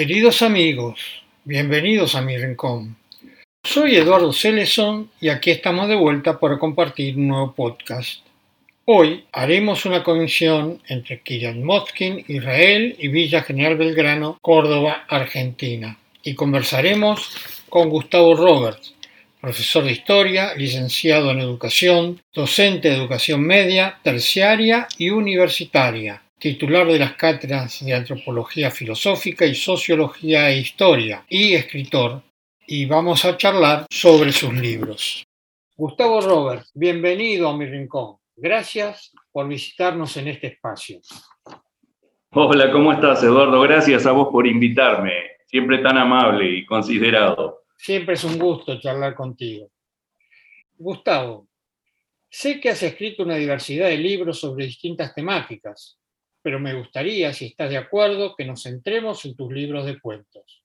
Queridos amigos, bienvenidos a mi rincón. Soy Eduardo Celeson y aquí estamos de vuelta para compartir un nuevo podcast. Hoy haremos una conexión entre Kiryat Moskin, Israel y Villa General Belgrano, Córdoba, Argentina. Y conversaremos con Gustavo Roberts, profesor de historia, licenciado en educación, docente de educación media, terciaria y universitaria, titular de las cátedras de antropología filosófica y sociología e historia, y escritor, y vamos a charlar sobre sus libros. Gustavo Roberts, bienvenido a mi rincón. Gracias por visitarnos en este espacio. Hola, ¿cómo estás, Eduardo? Gracias a vos por invitarme. Siempre tan amable y considerado. Siempre es un gusto charlar contigo. Gustavo, sé que has escrito una diversidad de libros sobre distintas temáticas, pero me gustaría, si estás de acuerdo, que nos centremos en tus libros de cuentos.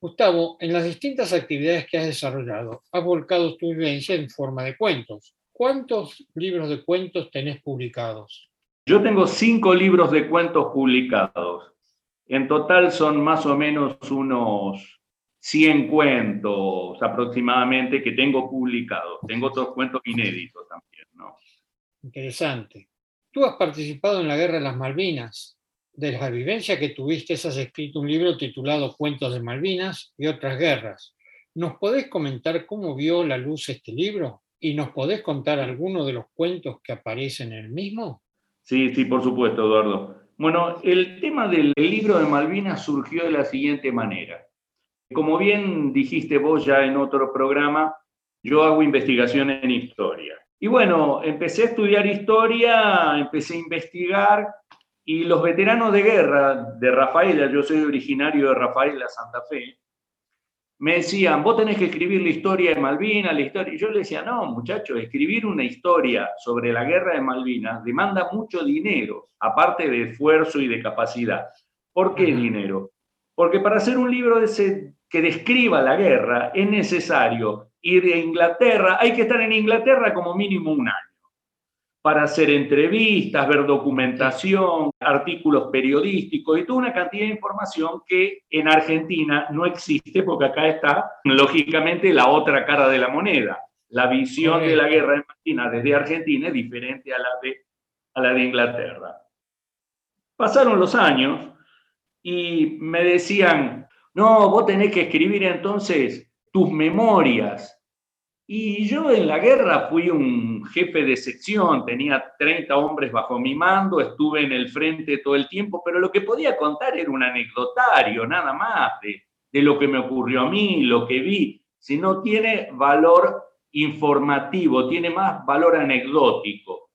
Gustavo, en las distintas actividades que has desarrollado, has volcado tu vivencia en forma de cuentos. ¿Cuántos libros de cuentos tenés publicados? Yo tengo cinco libros de cuentos publicados. En total son más o menos unos 100 cuentos aproximadamente que tengo publicados. Tengo otros cuentos inéditos también, ¿no? Interesante. Tú has participado en la Guerra de las Malvinas. De la vivencia que tuviste has escrito un libro titulado Cuentos de Malvinas y otras guerras. ¿Nos podés comentar cómo vio la luz este libro? ¿Y nos podés contar alguno de los cuentos que aparecen en el mismo? Sí, sí, por supuesto, Eduardo. Bueno, el tema del libro de Malvinas surgió de la siguiente manera. Como bien dijiste vos ya en otro programa, yo hago investigación en historia. Y bueno, empecé a estudiar historia, empecé a investigar y los veteranos de guerra de Rafaela, yo soy originario de Rafaela, Santa Fe, me decían, vos tenés que escribir la historia de Malvinas, la historia. Y yo le decía, no, muchachos, escribir una historia sobre la guerra de Malvinas demanda mucho dinero, aparte de esfuerzo y de capacidad. ¿Por qué dinero? Porque para hacer un libro que describa la guerra es necesario ir a Inglaterra, hay que estar en Inglaterra como mínimo un año para hacer entrevistas, ver documentación, artículos periodísticos y toda una cantidad de información que en Argentina no existe porque acá está, lógicamente, la otra cara de la moneda. La visión de la guerra en Argentina desde Argentina es diferente a la de, a la de Inglaterra. Pasaron los años y me decían, no, vos tenés que escribir entonces tus memorias y yo en la guerra fui un jefe de sección, tenía 30 hombres bajo mi mando, estuve en el frente todo el tiempo, pero lo que podía contar era un anecdotario, nada más, de, lo que me ocurrió a mí, lo que vi. Si no tiene valor informativo, tiene más valor anecdótico.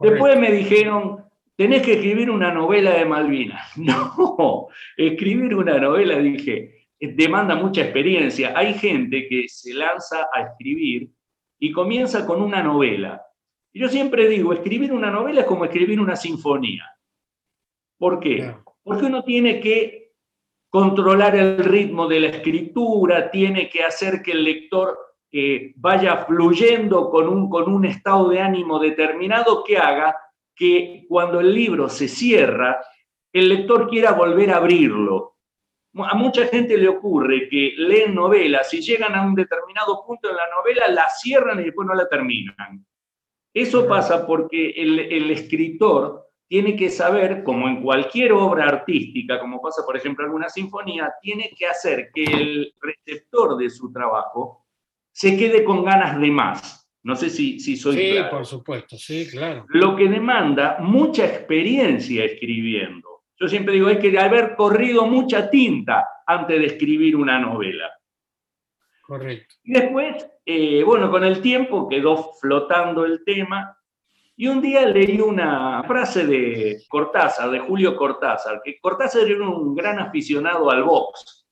Después me dijeron, tenés que escribir una novela de Malvinas. No, escribir una novela, dije, demanda mucha experiencia. Hay gente que se lanza a escribir y comienza con una novela. Y yo siempre digo, escribir una novela es como escribir una sinfonía. ¿Por qué? Porque uno tiene que controlar el ritmo de la escritura, tiene que hacer que el lector eh, vaya fluyendo con un, con un estado de ánimo determinado que haga que cuando el libro se cierra, el lector quiera volver a abrirlo, a mucha gente le ocurre que leen novelas y llegan a un determinado punto en la novela, la cierran y después no la terminan. Eso pasa porque el, el, escritor tiene que saber, como en cualquier obra artística, como pasa por ejemplo en una sinfonía, tiene que hacer que el receptor de su trabajo se quede con ganas de más. No sé si, si soy sí, por supuesto, sí, claro. Lo que demanda mucha experiencia escribiendo. Yo siempre digo, hay que haber corrido mucha tinta antes de escribir una novela. Correcto. Y después, eh, bueno, con el tiempo quedó flotando el tema y un día leí una frase de Cortázar, de Julio Cortázar, que Cortázar era un gran aficionado al box.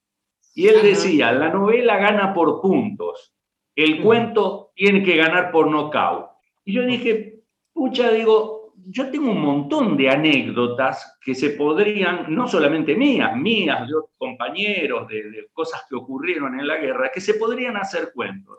Y él decía, la novela gana por puntos, el cuento tiene que ganar por nocaut. Y yo dije, pucha, digo, yo tengo un montón de anécdotas que se podrían, no solamente mías, mías, de otros compañeros, de, cosas que ocurrieron en la guerra, que se podrían hacer cuentos.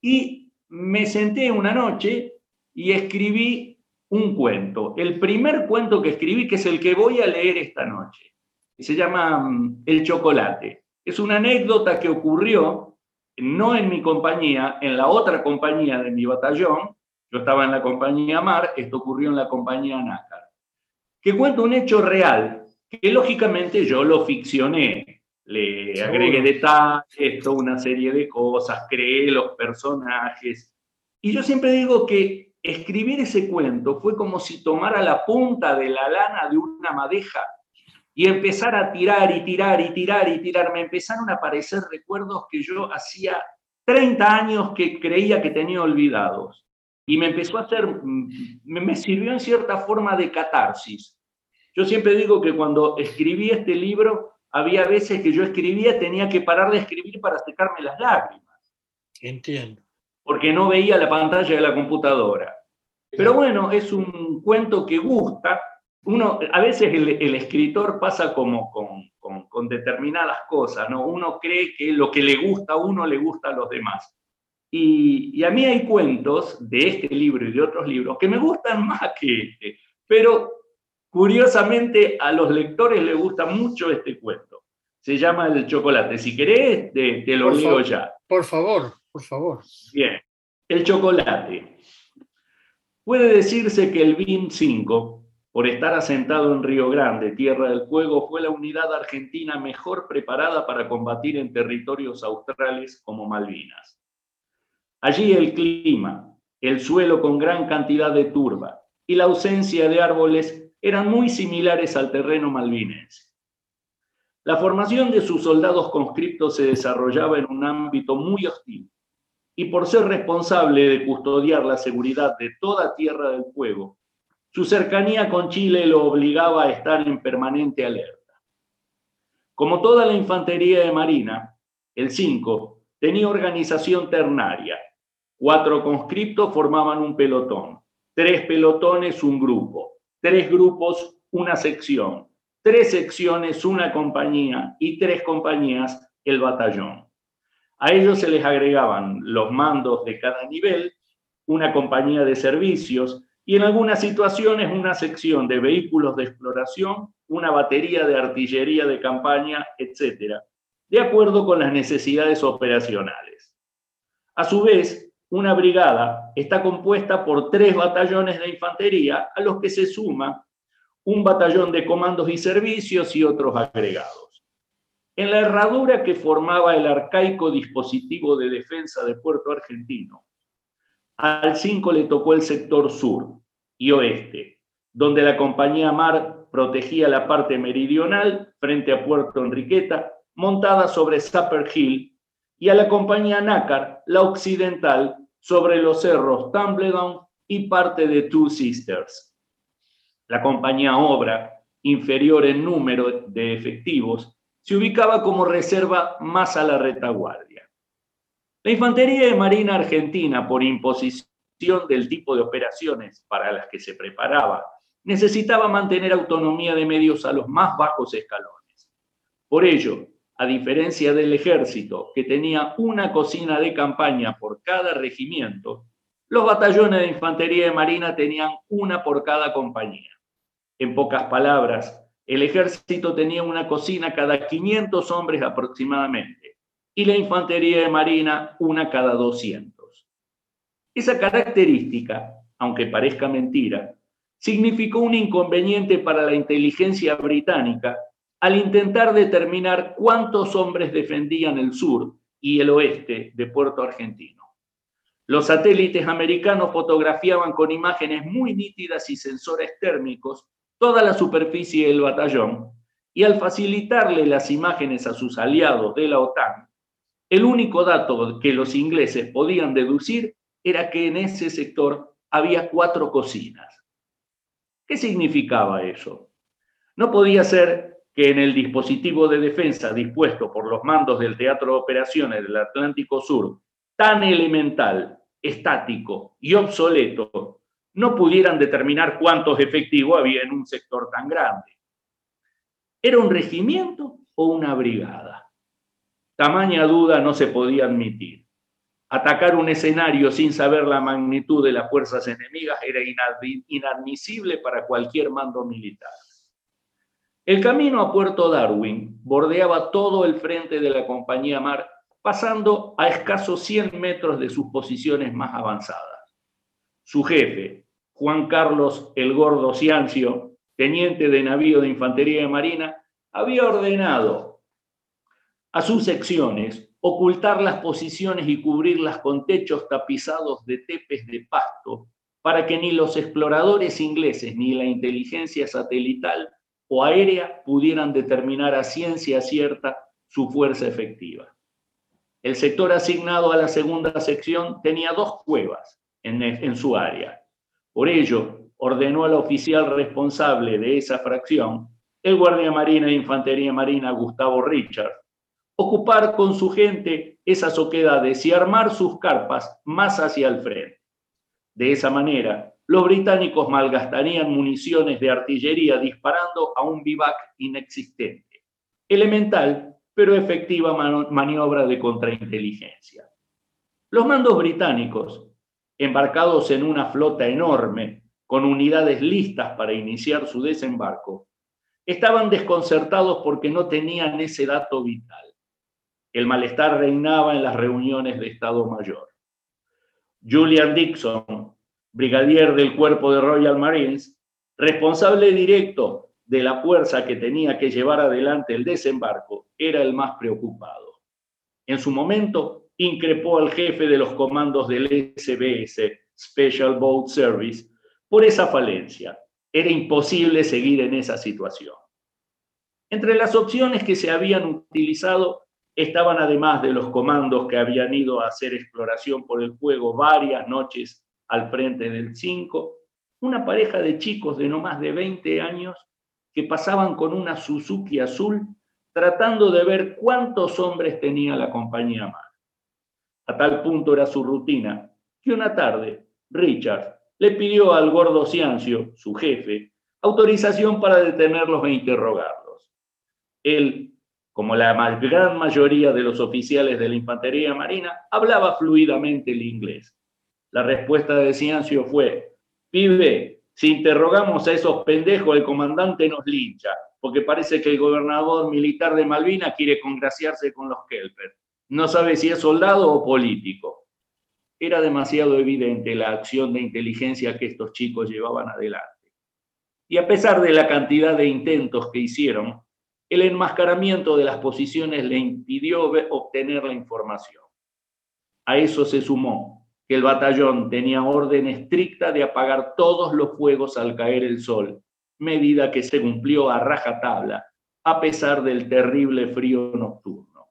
Y me senté una noche y escribí un cuento, el primer cuento que escribí, que es el que voy a leer esta noche. se llama mm, El chocolate. Es una anécdota que ocurrió no en mi compañía, en la otra compañía de mi batallón. Yo estaba en la compañía Mar, esto ocurrió en la compañía Nácar. Que cuenta un hecho real, que lógicamente yo lo ficcioné. Le agregué detalles, toda una serie de cosas, creé los personajes. Y yo siempre digo que escribir ese cuento fue como si tomara la punta de la lana de una madeja y empezar a tirar y tirar y tirar y tirar. Me empezaron a aparecer recuerdos que yo hacía 30 años que creía que tenía olvidados. Y me empezó a hacer, mm, me sirvió en cierta forma de catarsis. Yo siempre digo que cuando escribí este libro, había veces que yo escribía, tenía que parar de escribir para secarme las lágrimas. Entiendo. Porque no veía la pantalla de la computadora. Pero bueno, es un cuento que gusta. Uno, a veces el, escritor pasa como con, con, determinadas cosas, ¿no? Uno cree que lo que le gusta a uno le gusta a los demás. Y, y, a mí hay cuentos de este libro y de otros libros que me gustan más que este, pero curiosamente a los lectores les gusta mucho este cuento. Se llama El chocolate. Si querés, te, te lo leo ya. Por favor, por favor. Bien. El chocolate. Puede decirse que el BIM 5, por estar asentado en Río Grande, Tierra del Fuego, fue la unidad argentina mejor preparada para combatir en territorios australes como Malvinas. Allí el clima, el suelo con gran cantidad de turba y la ausencia de árboles eran muy similares al terreno malvinense. La formación de sus soldados conscriptos se desarrollaba en un ámbito muy hostil y por ser responsable de custodiar la seguridad de toda Tierra del Fuego, su cercanía con Chile lo obligaba a estar en permanente alerta. Como toda la infantería de Marina, el 5 tenía organización ternaria. Cuatro conscriptos formaban un pelotón, tres pelotones un grupo, tres grupos una sección, tres secciones una compañía y tres compañías el batallón. A ellos se les agregaban los mandos de cada nivel, una compañía de servicios y en algunas situaciones una sección de vehículos de exploración, una batería de artillería de campaña, etc., de acuerdo con las necesidades operacionales. A su vez, una brigada está compuesta por tres batallones de infantería a los que se suma un batallón de comandos y servicios y otros agregados. En la herradura que formaba el arcaico dispositivo de defensa de Puerto Argentino, al 5 le tocó el sector sur y oeste, donde la compañía Mar protegía la parte meridional frente a Puerto Enriqueta, montada sobre Supper Hill, y a la compañía Nácar, la occidental, sobre los cerros Tumbledown y parte de Two Sisters. La compañía Obra, inferior en número de efectivos, se ubicaba como reserva más a la retaguardia. La Infantería de Marina Argentina, por imposición del tipo de operaciones para las que se preparaba, necesitaba mantener autonomía de medios a los más bajos escalones. Por ello, a diferencia del ejército, que tenía una cocina de campaña por cada regimiento, los batallones de infantería de marina tenían una por cada compañía. En pocas palabras, el ejército tenía una cocina cada 500 hombres aproximadamente y la infantería de marina una cada 200. Esa característica, aunque parezca mentira, significó un inconveniente para la inteligencia británica al intentar determinar cuántos hombres defendían el sur y el oeste de Puerto Argentino. Los satélites americanos fotografiaban con imágenes muy nítidas y sensores térmicos toda la superficie del batallón y al facilitarle las imágenes a sus aliados de la OTAN, el único dato que los ingleses podían deducir era que en ese sector había cuatro cocinas. ¿Qué significaba eso? No podía ser que en el dispositivo de defensa dispuesto por los mandos del Teatro de Operaciones del Atlántico Sur, tan elemental, estático y obsoleto, no pudieran determinar cuántos efectivos había en un sector tan grande. ¿Era un regimiento o una brigada? Tamaña duda no se podía admitir. Atacar un escenario sin saber la magnitud de las fuerzas enemigas era inadmisible para cualquier mando militar. El camino a Puerto Darwin bordeaba todo el frente de la compañía Mar, pasando a escasos 100 metros de sus posiciones más avanzadas. Su jefe, Juan Carlos el Gordo Ciancio, teniente de navío de infantería de marina, había ordenado a sus secciones ocultar las posiciones y cubrirlas con techos tapizados de tepes de pasto para que ni los exploradores ingleses ni la inteligencia satelital o aérea pudieran determinar a ciencia cierta su fuerza efectiva. El sector asignado a la segunda sección tenía dos cuevas en, su área. Por ello, ordenó al oficial responsable de esa fracción, el guardia marina e infantería marina Gustavo Richard, ocupar con su gente esas oquedades y armar sus carpas más hacia el frente. De esa manera, los británicos malgastarían municiones de artillería disparando a un vivac inexistente. Elemental, pero efectiva maniobra de contrainteligencia. Los mandos británicos, embarcados en una flota enorme, con unidades listas para iniciar su desembarco, estaban desconcertados porque no tenían ese dato vital. El malestar reinaba en las reuniones de Estado Mayor. Julian Dixon, brigadier del cuerpo de Royal Marines, responsable directo de la fuerza que tenía que llevar adelante el desembarco, era el más preocupado. En su momento, increpó al jefe de los comandos del SBS, Special Boat Service, por esa falencia. Era imposible seguir en esa situación. Entre las opciones que se habían utilizado estaban además de los comandos que habían ido a hacer exploración por el fuego varias noches al frente del 5, una pareja de chicos de no más de 20 años que pasaban con una Suzuki azul tratando de ver cuántos hombres tenía la compañía más. A tal punto era su rutina que una tarde Richard le pidió al gordo Ciancio, su jefe, autorización para detenerlos e interrogarlos. Él, como la gran mayoría de los oficiales de la Infantería Marina, hablaba fluidamente el inglés la respuesta de Ciancio fue, pibe, si interrogamos a esos pendejos, el comandante nos lincha, porque parece que el gobernador militar de Malvinas quiere congraciarse con los Kelper. No sabe si es soldado o político. Era demasiado evidente la acción de inteligencia que estos chicos llevaban adelante. Y a pesar de la cantidad de intentos que hicieron, el enmascaramiento de las posiciones le impidió obtener la información. A eso se sumó que el batallón tenía orden estricta de apagar todos los fuegos al caer el sol, medida que se cumplió a rajatabla, a pesar del terrible frío nocturno.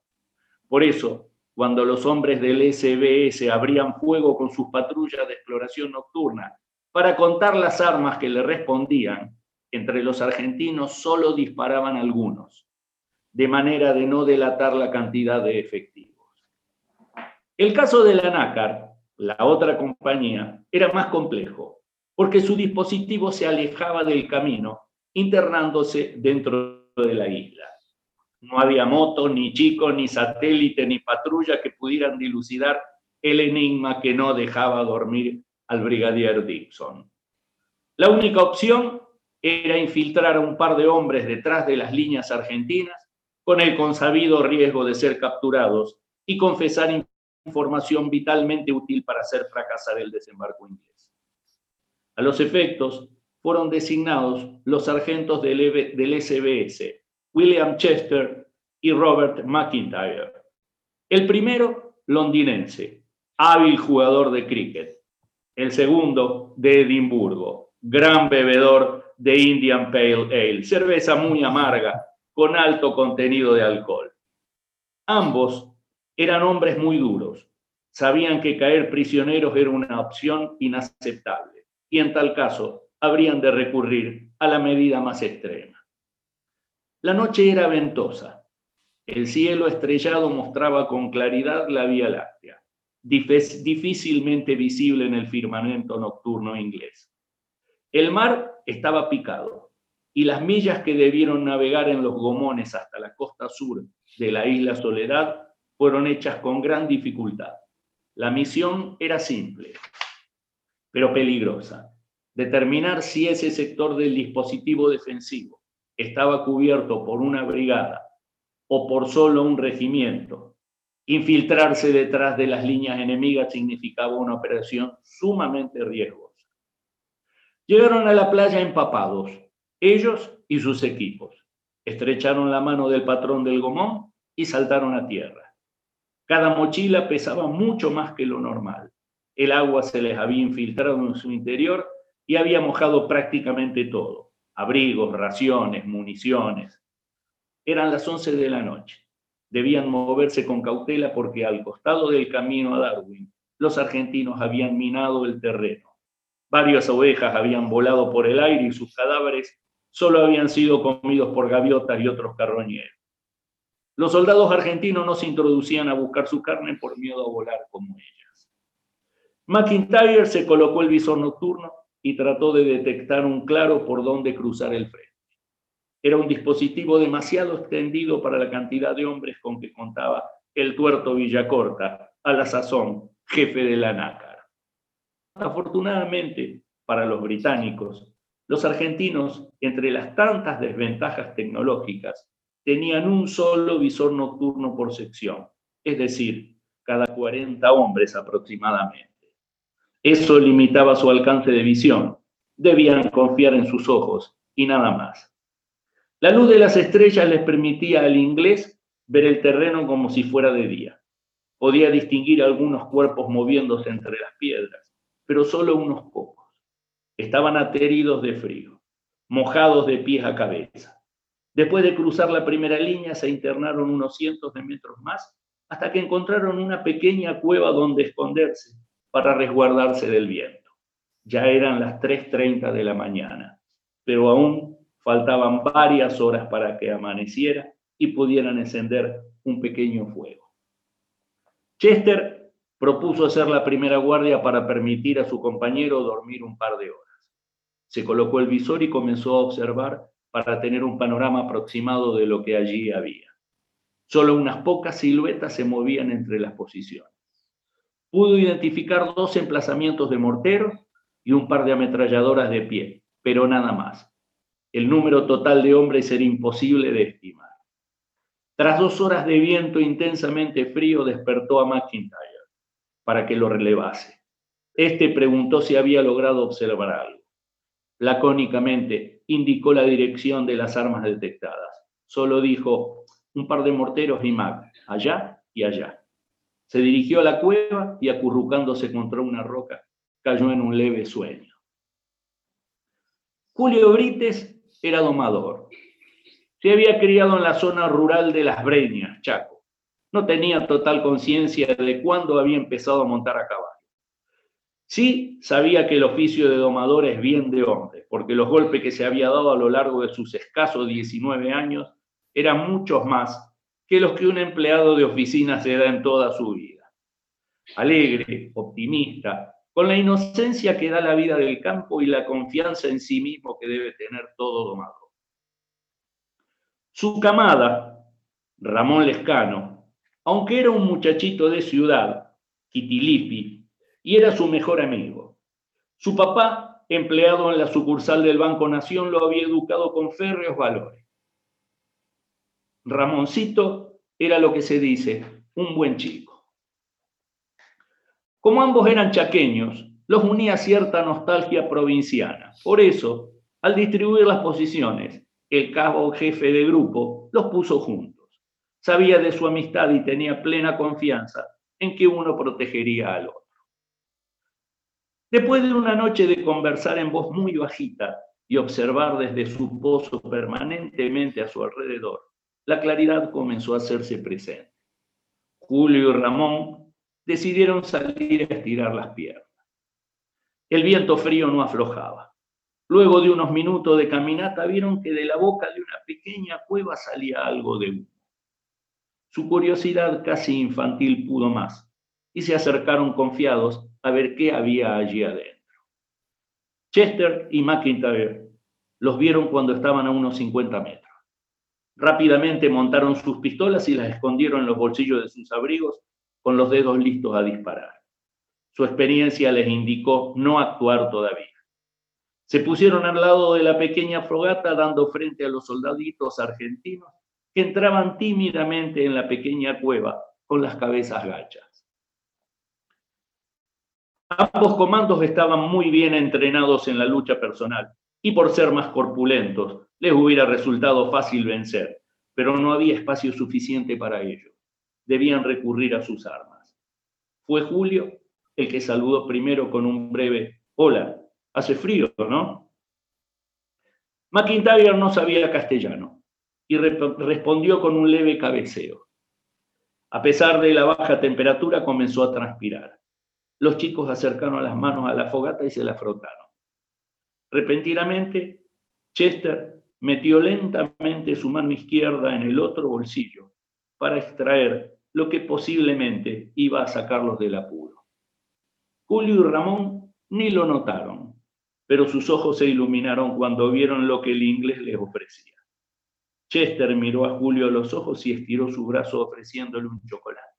Por eso, cuando los hombres del SBS abrían fuego con sus patrullas de exploración nocturna para contar las armas que le respondían, entre los argentinos solo disparaban algunos, de manera de no delatar la cantidad de efectivos. El caso de la nácar la otra compañía, era más complejo, porque su dispositivo se alejaba del camino, internándose dentro de la isla. No había moto, ni chico, ni satélite, ni patrulla que pudieran dilucidar el enigma que no dejaba dormir al brigadier Dixon. La única opción era infiltrar a un par de hombres detrás de las líneas argentinas con el consabido riesgo de ser capturados y confesar información vitalmente útil para hacer fracasar el desembarco inglés. A los efectos, fueron designados los sargentos del, e SBS, William Chester y Robert McIntyre. El primero, londinense, hábil jugador de cricket. El segundo, de Edimburgo, gran bebedor de Indian Pale Ale, cerveza muy amarga con alto contenido de alcohol. Ambos eran hombres muy duros. Sabían que caer prisioneros era una opción inaceptable y en tal caso habrían de recurrir a la medida más extrema. La noche era ventosa. El cielo estrellado mostraba con claridad la Vía Láctea, difícilmente visible en el firmamento nocturno inglés. El mar estaba picado y las millas que debieron navegar en los gomones hasta la costa sur de la isla Soledad fueron hechas con gran dificultad. La misión era simple, pero peligrosa. Determinar si ese sector del dispositivo defensivo estaba cubierto por una brigada o por solo un regimiento, infiltrarse detrás de las líneas enemigas significaba una operación sumamente riesgosa. Llegaron a la playa empapados, ellos y sus equipos. Estrecharon la mano del patrón del gomón y saltaron a tierra. Cada mochila pesaba mucho más que lo normal. El agua se les había infiltrado en su interior y había mojado prácticamente todo. Abrigos, raciones, municiones. Eran las 11 de la noche. Debían moverse con cautela porque al costado del camino a Darwin, los argentinos habían minado el terreno. Varias ovejas habían volado por el aire y sus cadáveres solo habían sido comidos por gaviotas y otros carroñeros. Los soldados argentinos no se introducían a buscar su carne por miedo a volar como ellas. McIntyre se colocó el visor nocturno y trató de detectar un claro por dónde cruzar el frente. Era un dispositivo demasiado extendido para la cantidad de hombres con que contaba el tuerto Villacorta, a la sazón jefe de la nácar. Afortunadamente para los británicos, los argentinos, entre las tantas desventajas tecnológicas, tenían un solo visor nocturno por sección, es decir, cada 40 hombres aproximadamente. Eso limitaba su alcance de visión. Debían confiar en sus ojos y nada más. La luz de las estrellas les permitía al inglés ver el terreno como si fuera de día. Podía distinguir algunos cuerpos moviéndose entre las piedras, pero solo unos pocos. Estaban ateridos de frío, mojados de pies a cabeza. Después de cruzar la primera línea, se internaron unos cientos de metros más hasta que encontraron una pequeña cueva donde esconderse para resguardarse del viento. Ya eran las 3.30 de la mañana, pero aún faltaban varias horas para que amaneciera y pudieran encender un pequeño fuego. Chester propuso hacer la primera guardia para permitir a su compañero dormir un par de horas. Se colocó el visor y comenzó a observar para tener un panorama aproximado de lo que allí había. Solo unas pocas siluetas se movían entre las posiciones. Pudo identificar dos emplazamientos de morteros y un par de ametralladoras de pie, pero nada más. El número total de hombres era imposible de estimar. Tras dos horas de viento intensamente frío, despertó a McIntyre para que lo relevase. Este preguntó si había logrado observar algo lacónicamente indicó la dirección de las armas detectadas. Solo dijo un par de morteros y mag, allá y allá. Se dirigió a la cueva y acurrucándose contra una roca, cayó en un leve sueño. Julio Brites era domador. Se había criado en la zona rural de Las Breñas, Chaco. No tenía total conciencia de cuándo había empezado a montar a caballo. Sí sabía que el oficio de domador es bien de hombre, porque los golpes que se había dado a lo largo de sus escasos 19 años eran muchos más que los que un empleado de oficina se da en toda su vida. Alegre, optimista, con la inocencia que da la vida del campo y la confianza en sí mismo que debe tener todo domador. Su camada, Ramón Lescano, aunque era un muchachito de ciudad, Kitilipi, y era su mejor amigo. Su papá, empleado en la sucursal del Banco Nación, lo había educado con férreos valores. Ramoncito era lo que se dice, un buen chico. Como ambos eran chaqueños, los unía cierta nostalgia provinciana. Por eso, al distribuir las posiciones, el cabo jefe de grupo los puso juntos. Sabía de su amistad y tenía plena confianza en que uno protegería al otro. Después de una noche de conversar en voz muy bajita y observar desde su pozo permanentemente a su alrededor, la claridad comenzó a hacerse presente. Julio y Ramón decidieron salir a estirar las piernas. El viento frío no aflojaba. Luego de unos minutos de caminata vieron que de la boca de una pequeña cueva salía algo de humo. Su curiosidad casi infantil pudo más y se acercaron confiados a ver qué había allí adentro. Chester y McIntyre los vieron cuando estaban a unos 50 metros. Rápidamente montaron sus pistolas y las escondieron en los bolsillos de sus abrigos con los dedos listos a disparar. Su experiencia les indicó no actuar todavía. Se pusieron al lado de la pequeña frogata dando frente a los soldaditos argentinos que entraban tímidamente en la pequeña cueva con las cabezas gachas. Ambos comandos estaban muy bien entrenados en la lucha personal y por ser más corpulentos les hubiera resultado fácil vencer, pero no había espacio suficiente para ello. Debían recurrir a sus armas. Fue Julio el que saludó primero con un breve Hola, hace frío, ¿no? McIntyre no sabía castellano y respondió con un leve cabeceo. A pesar de la baja temperatura, comenzó a transpirar. Los chicos acercaron las manos a la fogata y se la frotaron. Repentinamente, Chester metió lentamente su mano izquierda en el otro bolsillo para extraer lo que posiblemente iba a sacarlos del apuro. Julio y Ramón ni lo notaron, pero sus ojos se iluminaron cuando vieron lo que el inglés les ofrecía. Chester miró a Julio a los ojos y estiró su brazo ofreciéndole un chocolate.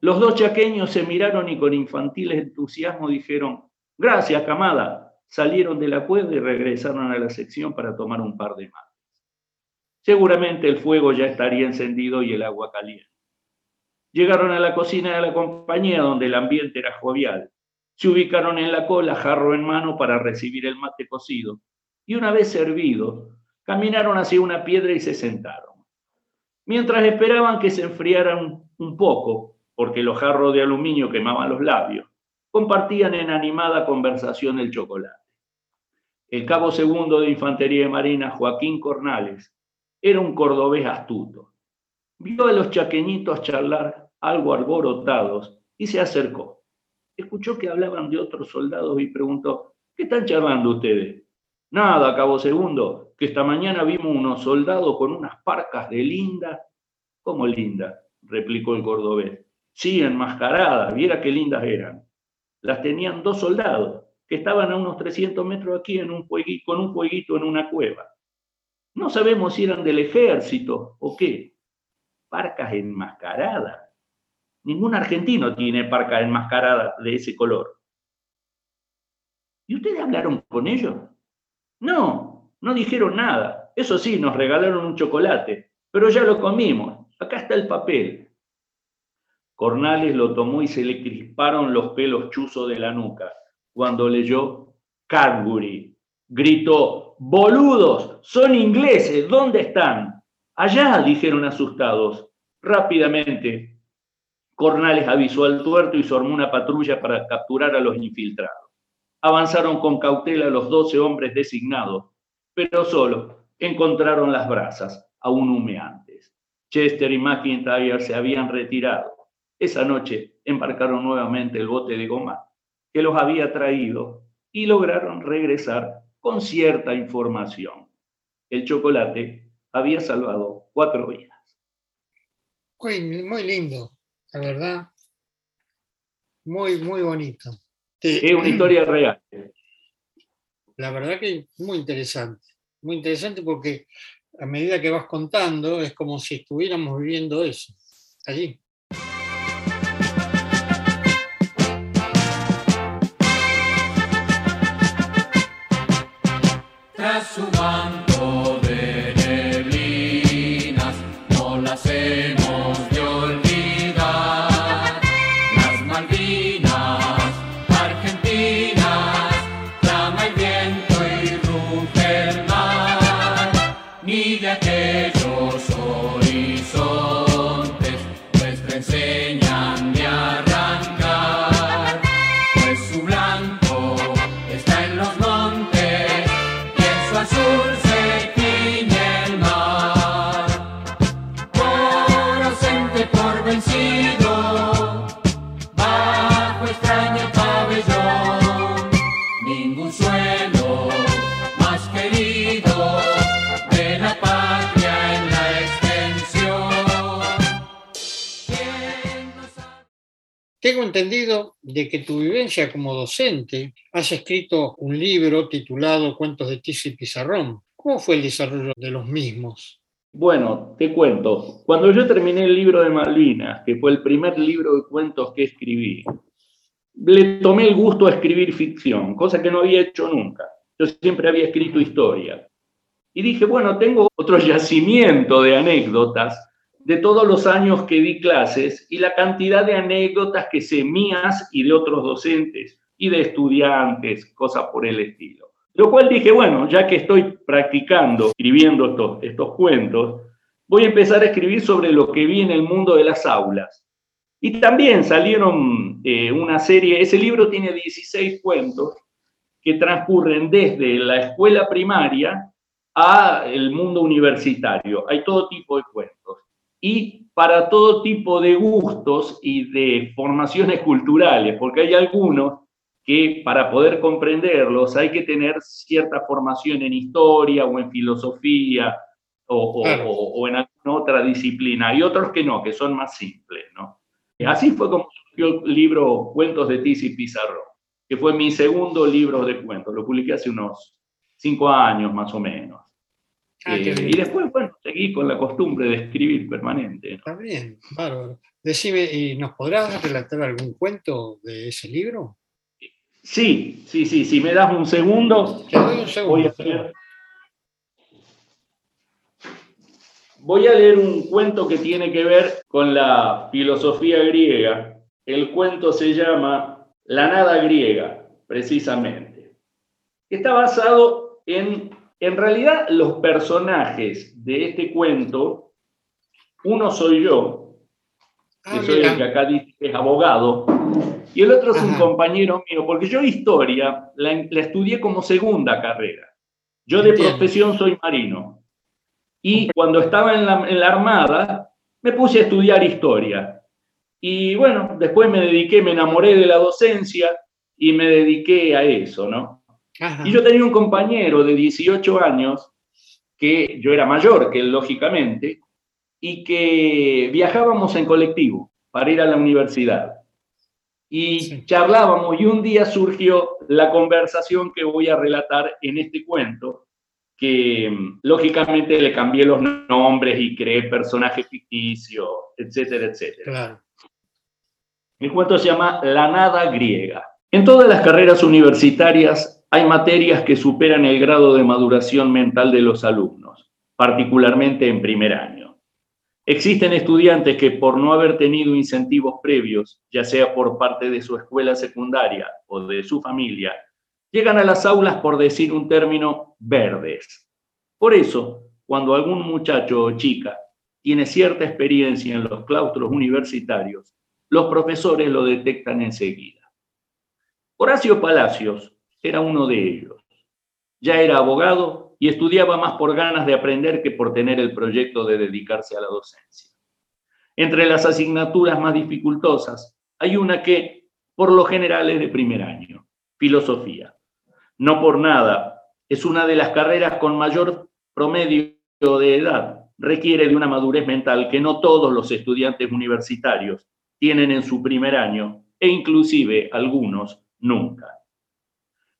Los dos chaqueños se miraron y con infantil entusiasmo dijeron, gracias, camada. Salieron de la cueva y regresaron a la sección para tomar un par de mates. Seguramente el fuego ya estaría encendido y el agua caliente. Llegaron a la cocina de la compañía donde el ambiente era jovial. Se ubicaron en la cola, jarro en mano, para recibir el mate cocido. Y una vez servido, caminaron hacia una piedra y se sentaron. Mientras esperaban que se enfriaran un poco, porque los jarros de aluminio quemaban los labios, compartían en animada conversación el chocolate. El cabo segundo de Infantería de Marina, Joaquín Cornales, era un cordobés astuto. Vio a los chaqueñitos charlar algo alborotados y se acercó. Escuchó que hablaban de otros soldados y preguntó, ¿qué están charlando ustedes? Nada, cabo segundo, que esta mañana vimos unos soldados con unas parcas de linda. ¿Cómo linda? replicó el cordobés. Sí, enmascaradas, viera qué lindas eran las tenían dos soldados que estaban a unos 300 metros aquí en un con un jueguito en una cueva. No sabemos si eran del ejército o qué. Parcas enmascaradas. Ningún argentino tiene parcas enmascaradas de ese color. ¿Y ustedes hablaron con ellos? No, no dijeron nada. Eso sí, nos regalaron un chocolate, pero ya lo comimos. Acá está el papel. Cornales lo tomó y se le crisparon los pelos chuzos de la nuca. Cuando leyó Cadbury, gritó, boludos, son ingleses, ¿dónde están? Allá, dijeron asustados. Rápidamente, Cornales avisó al tuerto y formó una patrulla para capturar a los infiltrados. Avanzaron con cautela los doce hombres designados, pero solo encontraron las brasas, aún humeantes. Chester y McIntyre se habían retirado. Esa noche embarcaron nuevamente el bote de goma que los había traído y lograron regresar con cierta información. El chocolate había salvado cuatro vidas. Muy, muy lindo, la verdad. Muy, muy bonito. Es una historia real. La verdad que muy interesante. Muy interesante porque a medida que vas contando es como si estuviéramos viviendo eso allí. Su manto entendido de que tu vivencia como docente has escrito un libro titulado Cuentos de Tizi y Pizarrón. ¿Cómo fue el desarrollo de los mismos? Bueno, te cuento. Cuando yo terminé el libro de Malvinas, que fue el primer libro de cuentos que escribí, le tomé el gusto a escribir ficción, cosa que no había hecho nunca. Yo siempre había escrito historia. Y dije, bueno, tengo otro yacimiento de anécdotas de todos los años que di clases y la cantidad de anécdotas que sé mías y de otros docentes y de estudiantes, cosas por el estilo. Lo cual dije, bueno, ya que estoy practicando, escribiendo estos, estos cuentos, voy a empezar a escribir sobre lo que vi en el mundo de las aulas. Y también salieron eh, una serie, ese libro tiene 16 cuentos que transcurren desde la escuela primaria a el mundo universitario. Hay todo tipo de cuentos. Y para todo tipo de gustos y de formaciones culturales, porque hay algunos que para poder comprenderlos hay que tener cierta formación en historia o en filosofía o, o en alguna otra disciplina. Hay otros que no, que son más simples, ¿no? Así fue como surgió el libro Cuentos de Tizi Pizarro, que fue mi segundo libro de cuentos. Lo publiqué hace unos cinco años más o menos. Ah, eh, y después, bueno, seguí con la costumbre de escribir permanente. Está bien, bárbaro. Decime, ¿y nos podrás relatar algún cuento de ese libro? Sí, sí, sí. Si me das un segundo, un segundo voy a hacer Voy a leer un cuento que tiene que ver con la filosofía griega. El cuento se llama La nada griega, precisamente. Está basado en, en realidad, los personajes de este cuento. Uno soy yo, que ah, soy el que acá dice que es abogado, y el otro es un compañero mío, porque yo historia la, estudié como segunda carrera. Yo de profesión soy marino. Y cuando estaba en la, Armada, me puse a estudiar historia. Y bueno, después me dediqué, me enamoré de la docencia y me dediqué a eso, ¿no? Y yo tenía un compañero de 18 años, que yo era mayor que él, lógicamente, y que viajábamos en colectivo para ir a la universidad. Y charlábamos y un día surgió la conversación que voy a relatar en este cuento, que mm, lógicamente le cambié los nombres y creé personajes ficticios, etcétera, etcétera. El cuento se llama La nada griega. En todas las carreras universitarias hay materias que superan el grado de maduración mental de los alumnos, particularmente en primer año. Existen estudiantes que por no haber tenido incentivos previos, ya sea por parte de su escuela secundaria o de su familia, llegan a las aulas por decir un término verdes. Por eso, cuando algún muchacho o chica tiene cierta experiencia en los claustros universitarios, los profesores lo detectan enseguida. Horacio Palacios era uno de ellos. Ya era abogado y estudiaba más por ganas de aprender que por tener el proyecto de dedicarse a la docencia. Entre las asignaturas más dificultosas hay una que, por lo general, es de primer año, filosofía. No por nada, es una de las carreras con mayor promedio de edad. Requiere de una madurez mental que no todos los estudiantes universitarios tienen en su primer año e inclusive algunos nunca.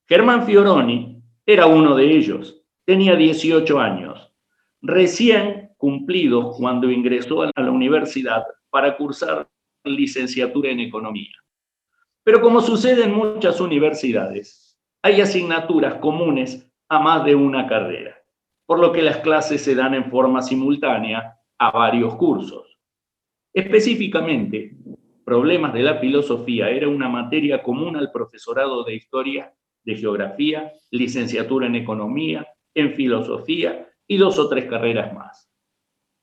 Germán Fioroni era uno de ellos. Tenía 18 años, recién cumplidos cuando ingresó a la universidad para cursar licenciatura en economía. Pero como sucede en muchas universidades, hay asignaturas comunes a más de una carrera, por lo que las clases se dan en forma simultánea a varios cursos. Específicamente, problemas de la filosofía era una materia común al profesorado de historia, de geografía, licenciatura en economía, en filosofía y dos o tres carreras más.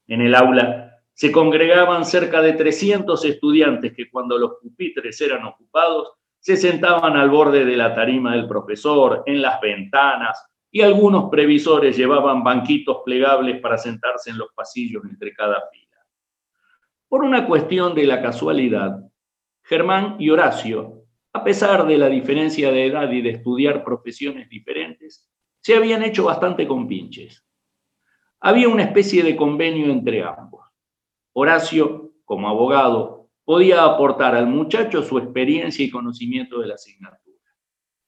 En el aula se congregaban cerca de 300 estudiantes que cuando los pupitres eran ocupados se sentaban al borde de la tarima del profesor, en las ventanas, y algunos previsores llevaban banquitos plegables para sentarse en los pasillos entre cada fila. Por una cuestión de la casualidad, Germán y Horacio, pesar de la diferencia de edad y de estudiar profesiones diferentes, se habían hecho bastante compinches. Había una especie de convenio entre ambos. Horacio, como abogado, podía aportar al muchacho su experiencia y conocimiento de la asignatura.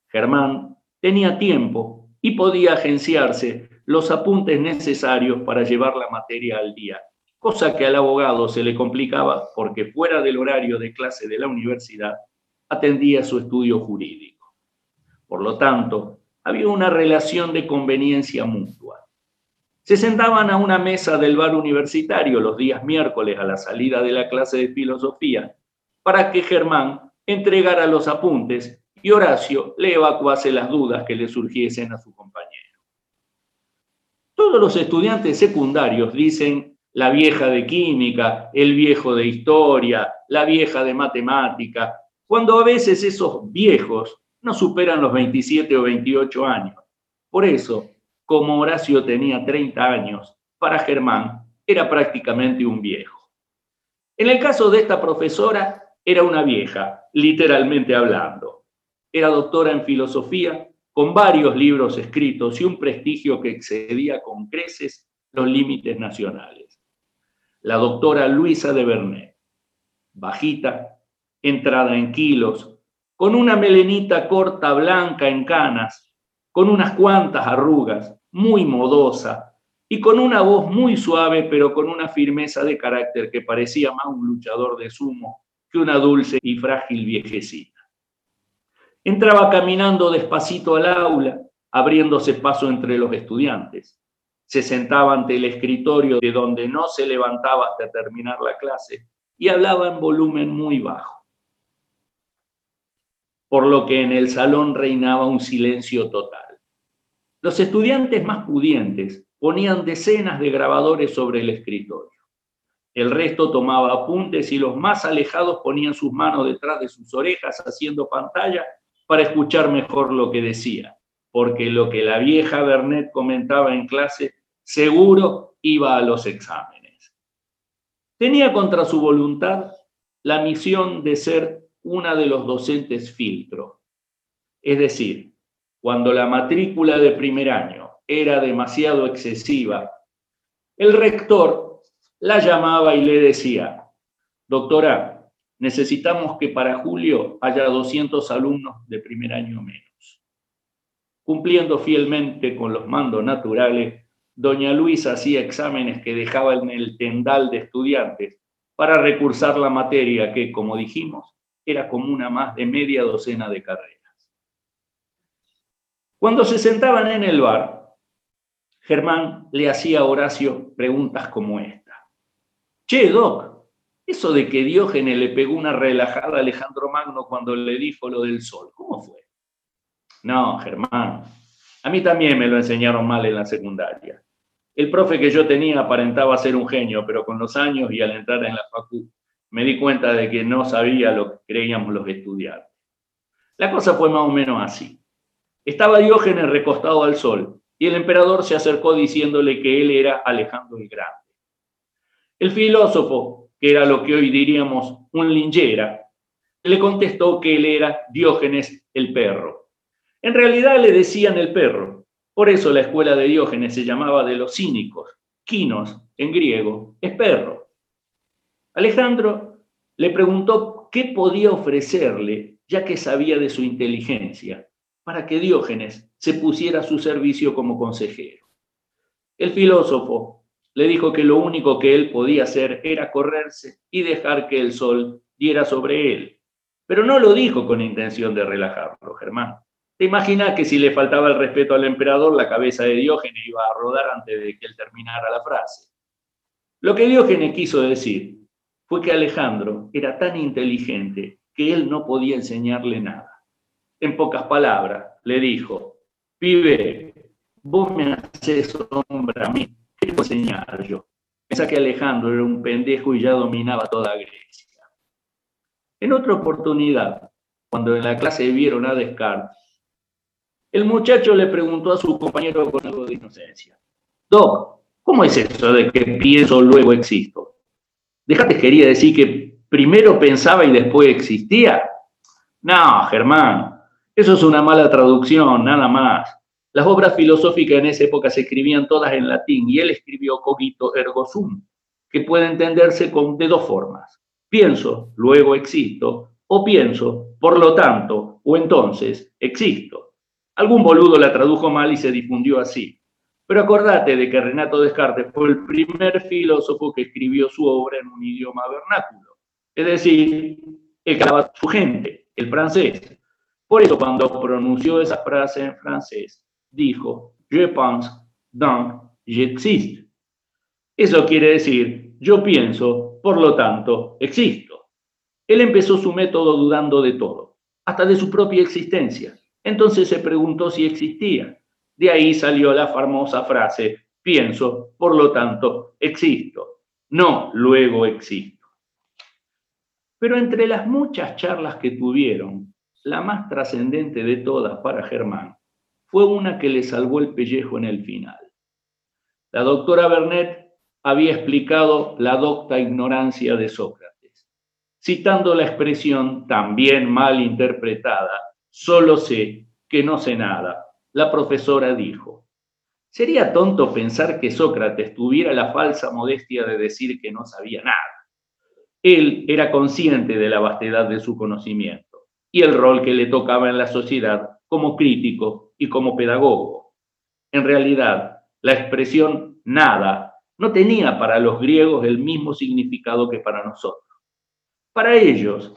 Germán tenía tiempo y podía agenciarse los apuntes necesarios para llevar la materia al día, cosa que al abogado se le complicaba porque fuera del horario de clase de la universidad atendía su estudio jurídico. Por lo tanto, había una relación de conveniencia mutua. Se sentaban a una mesa del bar universitario los días miércoles a la salida de la clase de filosofía para que Germán entregara los apuntes y Horacio le evacuase las dudas que le surgiesen a su compañero. Todos los estudiantes secundarios dicen la vieja de química, el viejo de historia, la vieja de matemática, cuando a veces esos viejos no superan los 27 o 28 años. Por eso, como Horacio tenía 30 años, para Germán era prácticamente un viejo. En el caso de esta profesora, era una vieja, literalmente hablando. Era doctora en filosofía, con varios libros escritos y un prestigio que excedía con creces los límites nacionales. La doctora Luisa de Bernet, bajita, entrada en kilos, con una melenita corta blanca en canas, con unas cuantas arrugas, muy modosa y con una voz muy suave pero con una firmeza de carácter que parecía más un luchador de sumo que una dulce y frágil viejecita. Entraba caminando despacito al aula, abriéndose paso entre los estudiantes. Se sentaba ante el escritorio de donde no se levantaba hasta terminar la clase y hablaba en volumen muy bajo. Por lo que en el salón reinaba un silencio total. Los estudiantes más pudientes ponían decenas de grabadores sobre el escritorio. El resto tomaba apuntes y los más alejados ponían sus manos detrás de sus orejas haciendo pantalla para escuchar mejor lo que decía, porque lo que la vieja Bernet comentaba en clase seguro iba a los exámenes. Tenía contra su voluntad la misión de ser una de los docentes filtro. Es decir, cuando la matrícula de primer año era demasiado excesiva, el rector la llamaba y le decía, doctora, necesitamos que para julio haya 200 alumnos de primer año menos. Cumpliendo fielmente con los mandos naturales, doña Luisa hacía exámenes que dejaba en el tendal de estudiantes para recursar la materia que, como dijimos, era como una más de media docena de carreras. Cuando se sentaban en el bar, Germán le hacía a Horacio preguntas como esta. Che, Doc, eso de que Diógenes le pegó una relajada a Alejandro Magno cuando le dijo lo del sol, ¿cómo fue? No, Germán, a mí también me lo enseñaron mal en la secundaria. El profe que yo tenía aparentaba ser un genio, pero con los años y al entrar en la facu me di cuenta de que no sabía lo que creíamos los estudiantes. La cosa fue más o menos así. Estaba Diógenes recostado al sol y el emperador se acercó diciéndole que él era Alejandro el Grande. El filósofo que era lo que hoy diríamos un lingera, le contestó que él era Diógenes el perro. En realidad le decían el perro, por eso la escuela de Diógenes se llamaba de los cínicos, quinos en griego, es perro. Alejandro le preguntó qué podía ofrecerle, ya que sabía de su inteligencia, para que Diógenes se pusiera a su servicio como consejero. El filósofo le dijo que lo único que él podía hacer era correrse y dejar que el sol diera sobre él. Pero no lo dijo con intención de relajarlo, Germán. ¿Te imaginas que si le faltaba el respeto al emperador, la cabeza de Diógenes iba a rodar antes de que él terminara la frase? Lo que Diógenes quiso decir fue que Alejandro era tan inteligente que él no podía enseñarle nada. En pocas palabras, le dijo, pibe, vos me haces sombra a mí, ¿Qué puedo enseñar yo? Pensá que Alejandro era un pendejo y ya dominaba toda Grecia. En otra oportunidad, cuando en la clase vieron a Descartes, el muchacho le preguntó a su compañero con algo de inocencia, Doc, ¿cómo es eso de que pienso luego existo? Dejate quería decir que primero pensaba y después existía. No, Germán, eso es una mala traducción, nada más. Las obras filosóficas en esa época se escribían todas en latín y él escribió cogito ergo sum, que puede entenderse con, de dos formas. Pienso, luego existo, o pienso, por lo tanto, o entonces existo. Algún boludo la tradujo mal y se difundió así. Pero acordate de que Renato Descartes fue el primer filósofo que escribió su obra en un idioma vernáculo, es decir, el que hablaba su gente, el francés. Por eso cuando pronunció esa frase en francés, dijo, je pense, donc j'existe. Eso quiere decir, yo pienso, por lo tanto, existo. Él empezó su método dudando de todo, hasta de su propia existencia. Entonces se preguntó si existía. De ahí salió la famosa frase, pienso, por lo tanto, existo. No, luego existo. Pero entre las muchas charlas que tuvieron, la más trascendente de todas para Germán fue una que le salvó el pellejo en el final. La doctora Bernet había explicado la docta ignorancia de Sócrates, citando la expresión también mal interpretada, solo sé que no sé nada. La profesora dijo, sería tonto pensar que Sócrates tuviera la falsa modestia de decir que no sabía nada. Él era consciente de la vastedad de su conocimiento y el rol que le tocaba en la sociedad como crítico y como pedagogo. En realidad, la expresión nada no tenía para los griegos el mismo significado que para nosotros. Para ellos,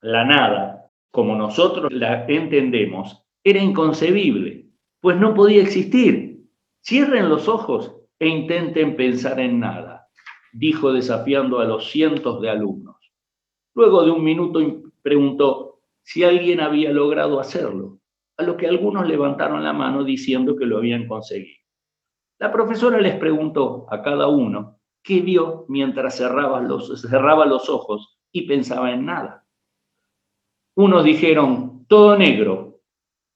la nada, como nosotros la entendemos, era inconcebible, pues no podía existir. Cierren los ojos e intenten pensar en nada, dijo desafiando a los cientos de alumnos. Luego de un minuto preguntó si alguien había logrado hacerlo a lo que algunos levantaron la mano diciendo que lo habían conseguido. La profesora les preguntó a cada uno qué vio mientras cerraba los, cerraba los ojos y pensaba en nada. Unos dijeron todo negro,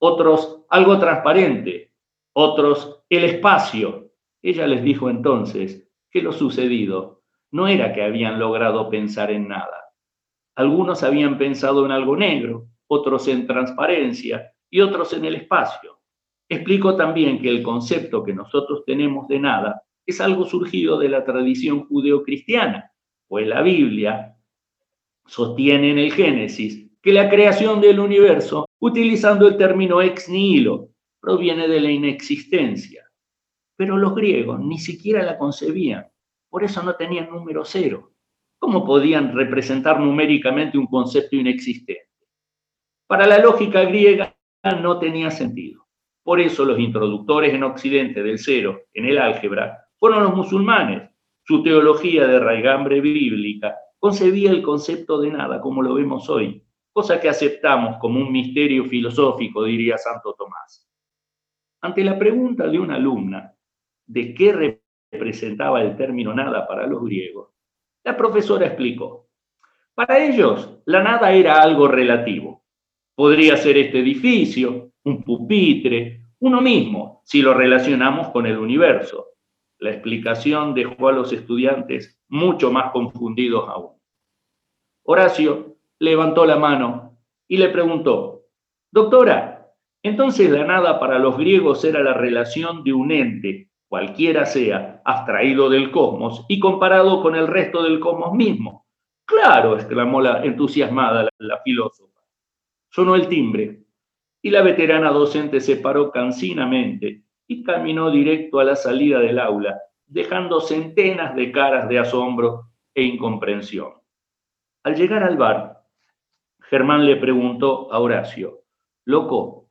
otros algo transparente, otros el espacio. Ella les dijo entonces que lo sucedido no era que habían logrado pensar en nada. Algunos habían pensado en algo negro, otros en transparencia, y otros en el espacio. Explico también que el concepto que nosotros tenemos de nada es algo surgido de la tradición judeocristiana, pues la Biblia sostiene en el Génesis que la creación del universo, utilizando el término ex nihilo, proviene de la inexistencia. Pero los griegos ni siquiera la concebían, por eso no tenían número cero. ¿Cómo podían representar numéricamente un concepto inexistente? Para la lógica griega, no tenía sentido. Por eso los introductores en Occidente del cero en el álgebra fueron los musulmanes. Su teología de raigambre bíblica concebía el concepto de nada como lo vemos hoy, cosa que aceptamos como un misterio filosófico, diría Santo Tomás. Ante la pregunta de una alumna de qué representaba el término nada para los griegos, la profesora explicó, para ellos la nada era algo relativo, Podría ser este edificio, un pupitre, uno mismo, si lo relacionamos con el universo. La explicación dejó a los estudiantes mucho más confundidos aún. Horacio levantó la mano y le preguntó, Doctora, entonces la nada para los griegos era la relación de un ente, cualquiera sea, abstraído del cosmos y comparado con el resto del cosmos mismo. Claro, exclamó la entusiasmada la, la filósofa. Sonó el timbre y la veterana docente se paró cansinamente y caminó directo a la salida del aula, dejando centenas de caras de asombro e incomprensión. Al llegar al bar, Germán le preguntó a Horacio, Loco,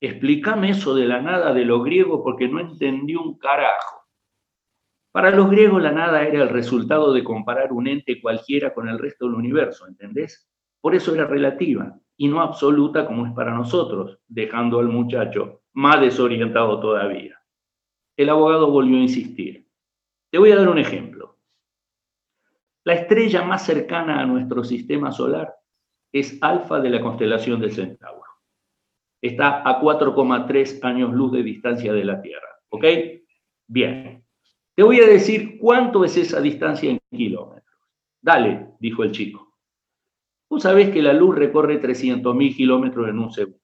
explícame eso de la nada de lo griego porque no entendí un carajo. Para los griegos la nada era el resultado de comparar un ente cualquiera con el resto del universo, ¿entendés? Por eso era relativa y no absoluta como es para nosotros, dejando al muchacho más desorientado todavía. El abogado volvió a insistir. Te voy a dar un ejemplo. La estrella más cercana a nuestro sistema solar es Alfa de la constelación del Centauro. Está a 4,3 años luz de distancia de la Tierra. ¿Ok? Bien. Te voy a decir cuánto es esa distancia en kilómetros. Dale, dijo el chico. Vos sabés que la luz recorre 300.000 kilómetros en un segundo.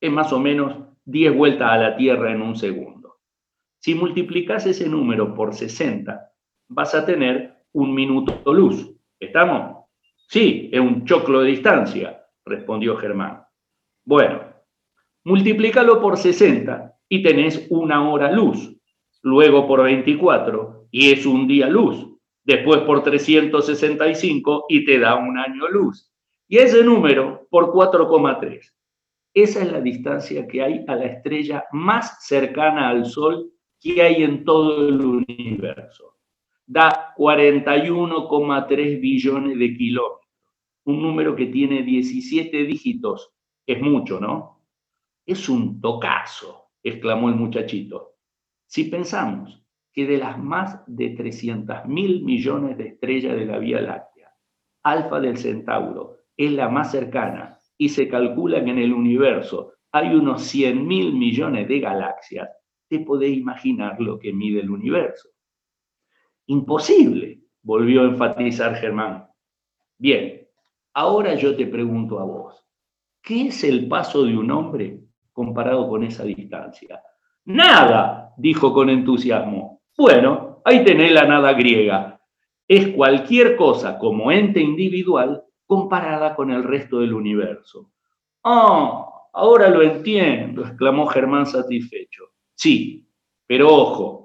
Es más o menos 10 vueltas a la Tierra en un segundo. Si multiplicas ese número por 60, vas a tener un minuto luz. ¿Estamos? Sí, es un choclo de distancia, respondió Germán. Bueno, multiplícalo por 60 y tenés una hora luz. Luego por 24 y es un día luz después por 365 y te da un año luz. y ese número por 4,3. Esa es la distancia que hay a la estrella más cercana al Sol que hay en todo el universo. Da 41,3 billones de kilómetros, un número que tiene 17 dígitos. Es mucho, ¿no? Es un tocazo, exclamó el muchachito. Si pensamos que de las más de 300 mil millones de estrellas de la Vía Láctea, Alfa del Centauro es la más cercana y se calcula que en el universo hay unos 100 mil millones de galaxias, te podés imaginar lo que mide el universo. Imposible, volvió a enfatizar Germán. Bien, ahora yo te pregunto a vos, ¿qué es el paso de un hombre comparado con esa distancia? Nada, dijo con entusiasmo. Bueno, ahí tenés la nada griega. Es cualquier cosa como ente individual comparada con el resto del universo. Ah, ahora lo entiendo, exclamó Germán satisfecho. Sí, pero ojo,